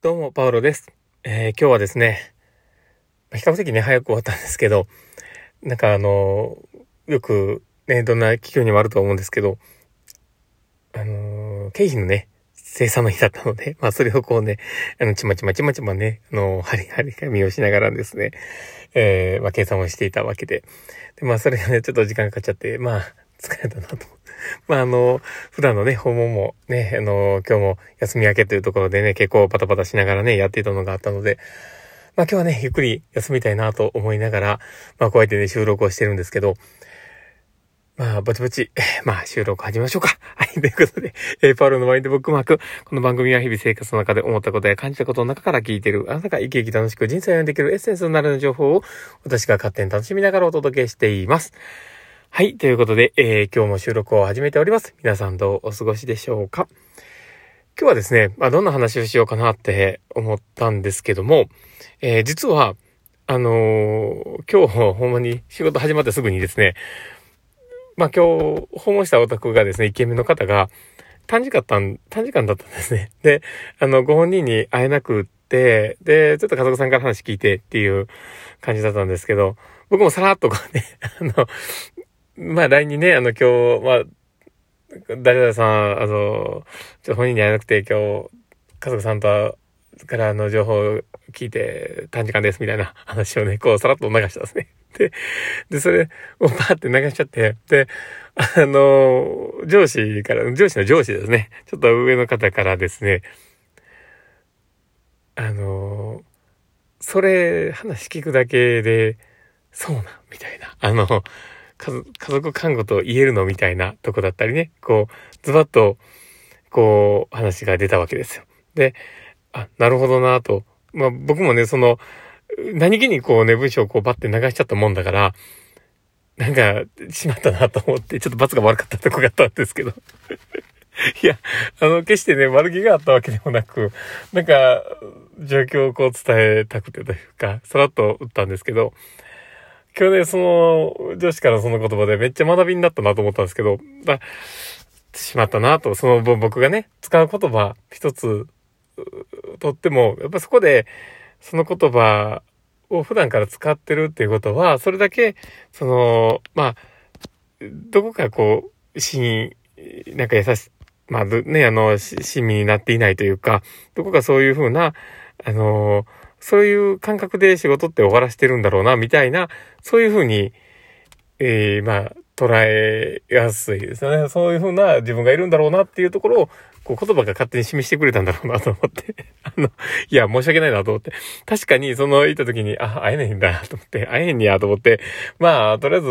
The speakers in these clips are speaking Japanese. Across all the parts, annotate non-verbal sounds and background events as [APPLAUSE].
どうも、パウロです。えー、今日はですね、比較的ね、早く終わったんですけど、なんかあの、よくね、どんな企業にもあると思うんですけど、あの、経費のね、生産の日だったので、[LAUGHS] まあそれをこうね、あの、ちまちまちまちまね、あの、はりはり紙をしながらですね、えー、まあ計算をしていたわけで、で、まあそれがね、ちょっと時間かかっちゃって、まあ、疲れたなと。[LAUGHS] まあ、あの、普段のね、訪問もね、あの、今日も休み明けというところでね、結構パタパタしながらね、やっていたのがあったので、まあ今日はね、ゆっくり休みたいなと思いながら、まあこうやってね、収録をしてるんですけど、まあ、ぼちぼち、[LAUGHS] まあ、収録始めましょうか。はい、ということで、えー、パウロのマインドブックマーク。この番組は日々生活の中で思ったことや感じたことの中から聞いている、あなたが生き生き楽しく人生を読んでいけるエッセンスになるの情報を、私が勝手に楽しみながらお届けしています。はい。ということで、えー、今日も収録を始めております。皆さんどうお過ごしでしょうか？今日はですね、まあ、どんな話をしようかなって思ったんですけども、えー、実は、あのー、今日、ほんまに仕事始まってすぐにですね、まあ、今日、訪問したお宅がですね、イケメンの方が、短時間だった短時間だったんですね。で、あの、ご本人に会えなくって、で、ちょっと家族さんから話聞いてっていう感じだったんですけど、僕もさらっとこうね、[LAUGHS] あの、まあ LINE にね、あの今日、まあ、誰々さん、あの、ちょっと本人に会えなくて今日、家族さんとからの情報を聞いて短時間ですみたいな [LAUGHS] 話をね、こうさらっと流したんですね。で、で、それをパーって流しちゃって、で、あの、上司から、上司の上司ですね。ちょっと上の方からですね、あの、それ話聞くだけで、そうな、みたいな。あの、家族看護と言えるのみたいなとこだったりね、こう、ズバッと、こう、話が出たわけですよ。で、あ、なるほどなと。まあ僕もね、その、何気にこうね、文章をこうバッて流しちゃったもんだから、なんか、しまったなと思って、ちょっと罰が悪かったとこがあったんですけど。[LAUGHS] いや、あの、決してね、悪気があったわけでもなく、なんか、状況をこう伝えたくてというか、さらっと打ったんですけど、今日ね、その、女子からその言葉でめっちゃ学びになったなと思ったんですけど、だしまったなと、その僕がね、使う言葉一つとっても、やっぱそこで、その言葉を普段から使ってるっていうことは、それだけ、その、まあ、どこかこう、死なんか優し、まあ、ね、あの、親身になっていないというか、どこかそういうふうな、あのそういう感覚で仕事って終わらしてるんだろうな、みたいな、そういうふうに、えー、まあ、捉えやすいですね。そういうふうな自分がいるんだろうなっていうところを、こう言葉が勝手に示してくれたんだろうなと思って。[LAUGHS] あの、いや、申し訳ないなと思って。確かに、その、行った時に、あ、会えないんだと思って、会えへんにやと思って、まあ、とりあえず、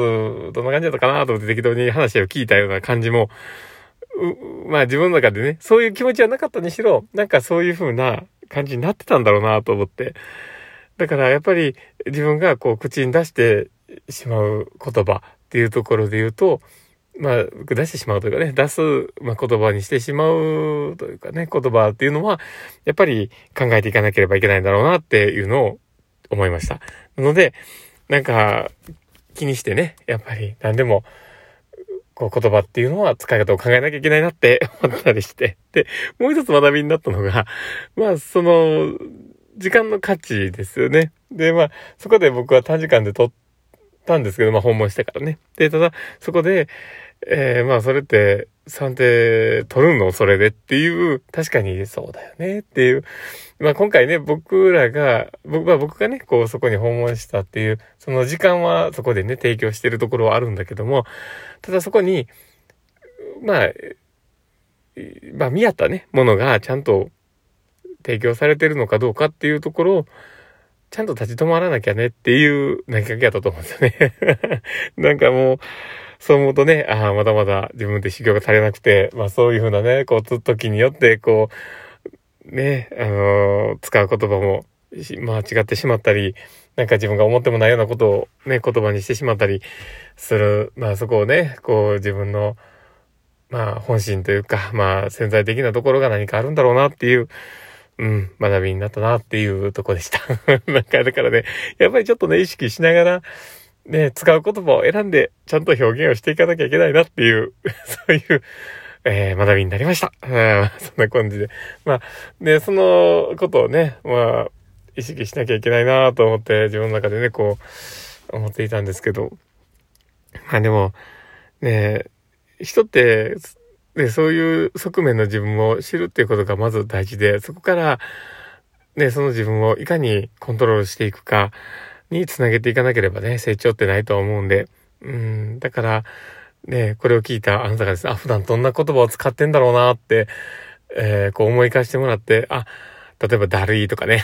どんな感じだったかなと思って適当に話を聞いたような感じも、まあ自分の中でね、そういう気持ちはなかったにしろ、なんかそういうふうな感じになってたんだろうなと思って。だからやっぱり自分がこう口に出してしまう言葉っていうところで言うと、まあ、出してしまうというかね、出す、まあ、言葉にしてしまうというかね、言葉っていうのは、やっぱり考えていかなければいけないんだろうなっていうのを思いました。なので、なんか、気にしてね、やっぱり何でも、こう言葉っていうのは使い方を考えなきゃいけないなって [LAUGHS] 思ったりして。で、もう一つ学びになったのが、[LAUGHS] まあ、その、時間の価値ですよね。で、まあ、そこで僕は短時間で撮ってたんですけど、まあ、訪問してからね。で、ただ、そこで、えー、まあ、それって、算定取るの？それでっていう、確かにそうだよねっていう。まあ今回ね、僕らが、僕は僕がね、こうそこに訪問したっていう、その時間はそこでね、提供してるところはあるんだけども、ただそこに、まあ、まあ見合ったね、ものがちゃんと提供されてるのかどうかっていうところを、ちゃんと立ち止まらなきゃねっていう投げかけやったと思うんですよね。[LAUGHS] なんかもう、そう思うとね、ああ、まだまだ自分で修行が足りなくて、まあそういうふうなね、こう、時によって、こう、ね、あのー、使う言葉も、間違ってしまったり、なんか自分が思ってもないようなことをね、言葉にしてしまったりする。まあそこをね、こう自分の、まあ本心というか、まあ潜在的なところが何かあるんだろうなっていう、うん、学びになったなっていうとこでした。[LAUGHS] なんかだからね、やっぱりちょっとね、意識しながら、ね、使う言葉を選んで、ちゃんと表現をしていかなきゃいけないなっていう、[LAUGHS] そういう、えー、学びになりました。[LAUGHS] そんな感じで。まあ、で、そのことをね、まあ、意識しなきゃいけないなと思って自分の中でね、こう、思っていたんですけど。まあでも、ね、人って、ね、そういう側面の自分を知るっていうことがまず大事で、そこから、ね、その自分をいかにコントロールしていくかにつなげていかなければね、成長ってないと思うんで、うん、だから、ね、これを聞いたあなたがですね、あ、普段どんな言葉を使ってんだろうなって、えー、こう思い返してもらって、あ、例えばだるいとかね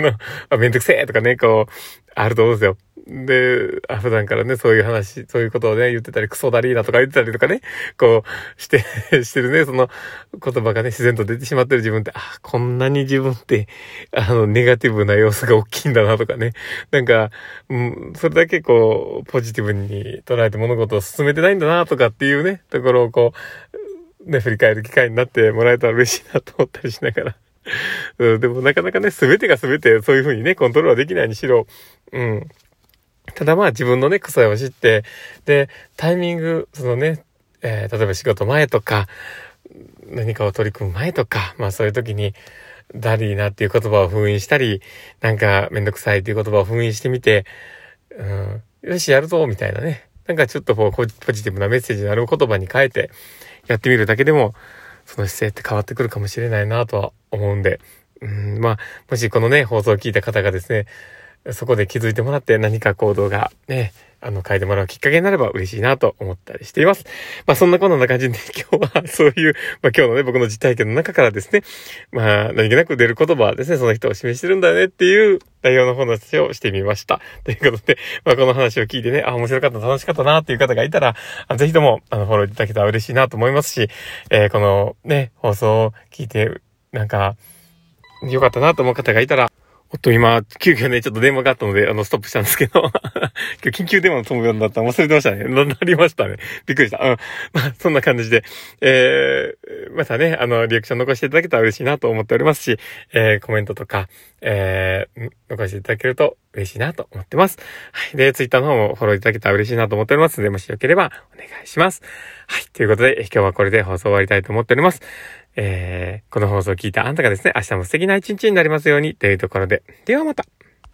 [LAUGHS] めんどくせえとかね、こう、あると思うんですよ。で、普段からね、そういう話、そういうことをね、言ってたり、クソだりーなとか言ってたりとかね、こう、して、[LAUGHS] してるね、その言葉がね、自然と出てしまってる自分って、あ、こんなに自分って、あの、ネガティブな要素が大きいんだなとかね。なんか、うん、それだけこう、ポジティブに捉えて物事を進めてないんだなとかっていうね、ところをこう、ね、振り返る機会になってもらえたら嬉しいなと思ったりしながら。うん、でもなかなかね、すべてがすべてそういう風にね、コントロールはできないにしろ、うん。ただまあ自分のね、臭いを知って、で、タイミング、そのね、えー、例えば仕事前とか、何かを取り組む前とか、まあそういう時に、ダリーなっていう言葉を封印したり、なんかめんどくさいっていう言葉を封印してみて、うん、よし、やるぞ、みたいなね。なんかちょっとこう、ポジティブなメッセージのある言葉に変えて、やってみるだけでも、その姿勢って変わってくるかもしれないなとは思うんで、うん、まあ、もしこのね、放送を聞いた方がですね、そこで気づいてもらって何か行動がね、あの、変えてもらうきっかけになれば嬉しいなと思ったりしています。まあ、そんなこんな感じで、[LAUGHS] 今日はそういう、まあ、今日のね、僕の実体験の中からですね、まあ、何気なく出る言葉はですね、その人を示してるんだよねっていう内容の話をしてみました。ということで、まあ、この話を聞いてね、あ、面白かった、楽しかったなっていう方がいたら、ぜひとも、あの、フォローいただけたら嬉しいなと思いますし、えー、このね、放送を聞いて、なんか、良かったなと思う方がいたら、おっと、今、急遽ね、ちょっと電話があったので、あの、ストップしたんですけど、[LAUGHS] 今日緊急電話の友達だったら忘れてましたね。な、なりましたね。びっくりした。うん。まあ、そんな感じで、えー、またね、あの、リアクション残していただけたら嬉しいなと思っておりますし、えー、コメントとか、えー、残していただけると嬉しいなと思ってます。はい。で、ツイッターの方もフォローいただけたら嬉しいなと思っておりますので、もしよければお願いします。はい。ということで、今日はこれで放送終わりたいと思っております。えー、この放送を聞いたあんたがですね、明日も素敵な一日になりますようにというところで、ではまた。